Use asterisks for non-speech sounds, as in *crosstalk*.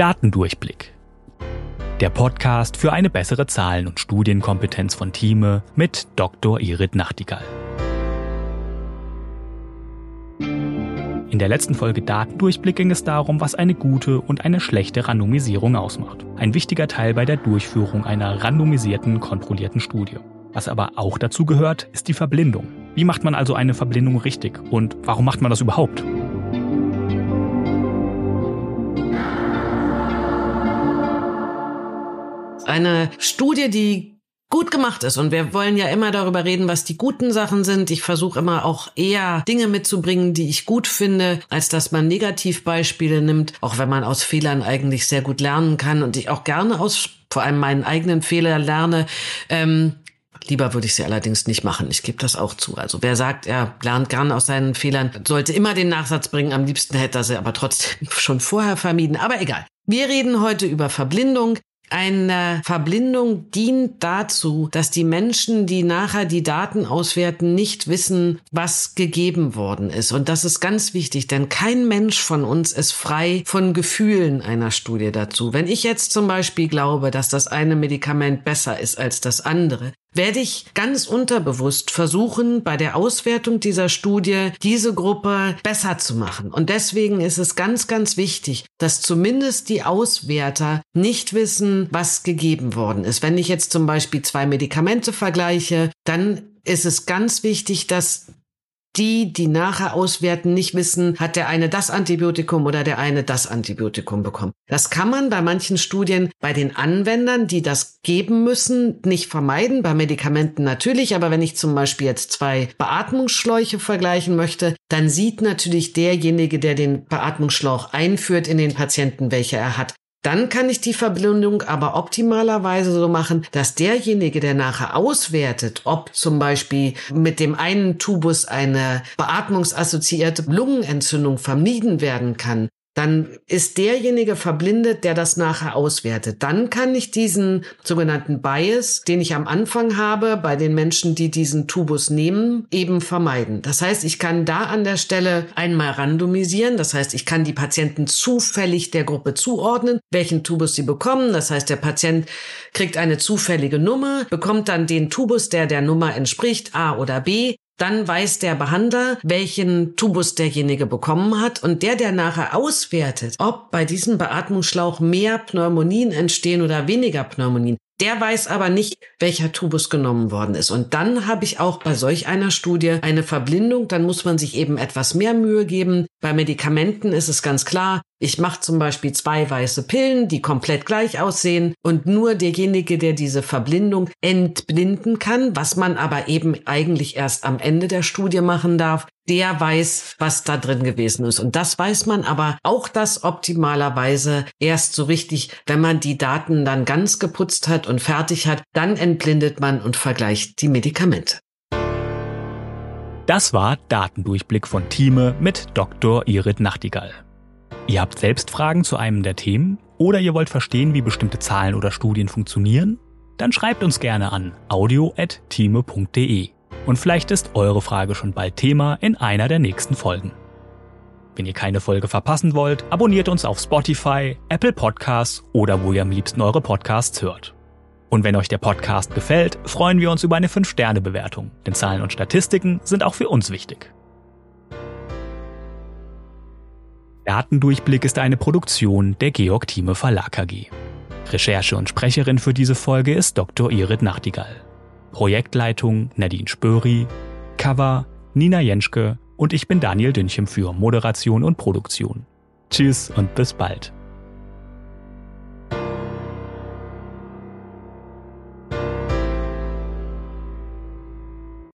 Datendurchblick. Der Podcast für eine bessere Zahlen- und Studienkompetenz von Thieme mit Dr. Irit Nachtigall. In der letzten Folge Datendurchblick ging es darum, was eine gute und eine schlechte Randomisierung ausmacht. Ein wichtiger Teil bei der Durchführung einer randomisierten, kontrollierten Studie. Was aber auch dazu gehört, ist die Verblindung. Wie macht man also eine Verblindung richtig und warum macht man das überhaupt? Eine Studie, die gut gemacht ist. Und wir wollen ja immer darüber reden, was die guten Sachen sind. Ich versuche immer auch eher Dinge mitzubringen, die ich gut finde, als dass man Negativbeispiele nimmt, auch wenn man aus Fehlern eigentlich sehr gut lernen kann und ich auch gerne aus vor allem meinen eigenen Fehler lerne. Ähm, Lieber würde ich sie allerdings nicht machen. Ich gebe das auch zu. Also wer sagt, er lernt gern aus seinen Fehlern, sollte immer den Nachsatz bringen. Am liebsten hätte er sie aber trotzdem *laughs* schon vorher vermieden. Aber egal. Wir reden heute über Verblindung. Eine Verblindung dient dazu, dass die Menschen, die nachher die Daten auswerten, nicht wissen, was gegeben worden ist. Und das ist ganz wichtig, denn kein Mensch von uns ist frei von Gefühlen einer Studie dazu. Wenn ich jetzt zum Beispiel glaube, dass das eine Medikament besser ist als das andere, werde ich ganz unterbewusst versuchen, bei der Auswertung dieser Studie diese Gruppe besser zu machen. Und deswegen ist es ganz, ganz wichtig, dass zumindest die Auswerter nicht wissen, was gegeben worden ist. Wenn ich jetzt zum Beispiel zwei Medikamente vergleiche, dann ist es ganz wichtig, dass die, die nachher auswerten, nicht wissen, hat der eine das Antibiotikum oder der eine das Antibiotikum bekommen. Das kann man bei manchen Studien bei den Anwendern, die das geben müssen, nicht vermeiden. Bei Medikamenten natürlich, aber wenn ich zum Beispiel jetzt zwei Beatmungsschläuche vergleichen möchte, dann sieht natürlich derjenige, der den Beatmungsschlauch einführt in den Patienten, welche er hat, dann kann ich die Verblindung aber optimalerweise so machen, dass derjenige, der nachher auswertet, ob zum Beispiel mit dem einen Tubus eine beatmungsassoziierte Lungenentzündung vermieden werden kann, dann ist derjenige verblindet, der das nachher auswertet. Dann kann ich diesen sogenannten Bias, den ich am Anfang habe, bei den Menschen, die diesen Tubus nehmen, eben vermeiden. Das heißt, ich kann da an der Stelle einmal randomisieren. Das heißt, ich kann die Patienten zufällig der Gruppe zuordnen, welchen Tubus sie bekommen. Das heißt, der Patient kriegt eine zufällige Nummer, bekommt dann den Tubus, der der Nummer entspricht, A oder B. Dann weiß der Behandler, welchen Tubus derjenige bekommen hat und der, der nachher auswertet, ob bei diesem Beatmungsschlauch mehr Pneumonien entstehen oder weniger Pneumonien, der weiß aber nicht, welcher Tubus genommen worden ist. Und dann habe ich auch bei solch einer Studie eine Verblindung. Dann muss man sich eben etwas mehr Mühe geben. Bei Medikamenten ist es ganz klar, ich mache zum Beispiel zwei weiße Pillen, die komplett gleich aussehen und nur derjenige, der diese Verblindung entblinden kann, was man aber eben eigentlich erst am Ende der Studie machen darf, der weiß, was da drin gewesen ist. Und das weiß man aber auch das optimalerweise erst so richtig, wenn man die Daten dann ganz geputzt hat und fertig hat, dann entblindet man und vergleicht die Medikamente. Das war Datendurchblick von Thieme mit Dr. Irit Nachtigall. Ihr habt selbst Fragen zu einem der Themen oder ihr wollt verstehen, wie bestimmte Zahlen oder Studien funktionieren? Dann schreibt uns gerne an audio.thieme.de. Und vielleicht ist eure Frage schon bald Thema in einer der nächsten Folgen. Wenn ihr keine Folge verpassen wollt, abonniert uns auf Spotify, Apple Podcasts oder wo ihr am liebsten eure Podcasts hört. Und wenn euch der Podcast gefällt, freuen wir uns über eine 5-Sterne-Bewertung, denn Zahlen und Statistiken sind auch für uns wichtig. Datendurchblick ist eine Produktion der Georg Thieme Verlag AG. Recherche und Sprecherin für diese Folge ist Dr. Irit Nachtigall. Projektleitung Nadine Spöri, Cover Nina Jenschke und ich bin Daniel Dünchem für Moderation und Produktion. Tschüss und bis bald.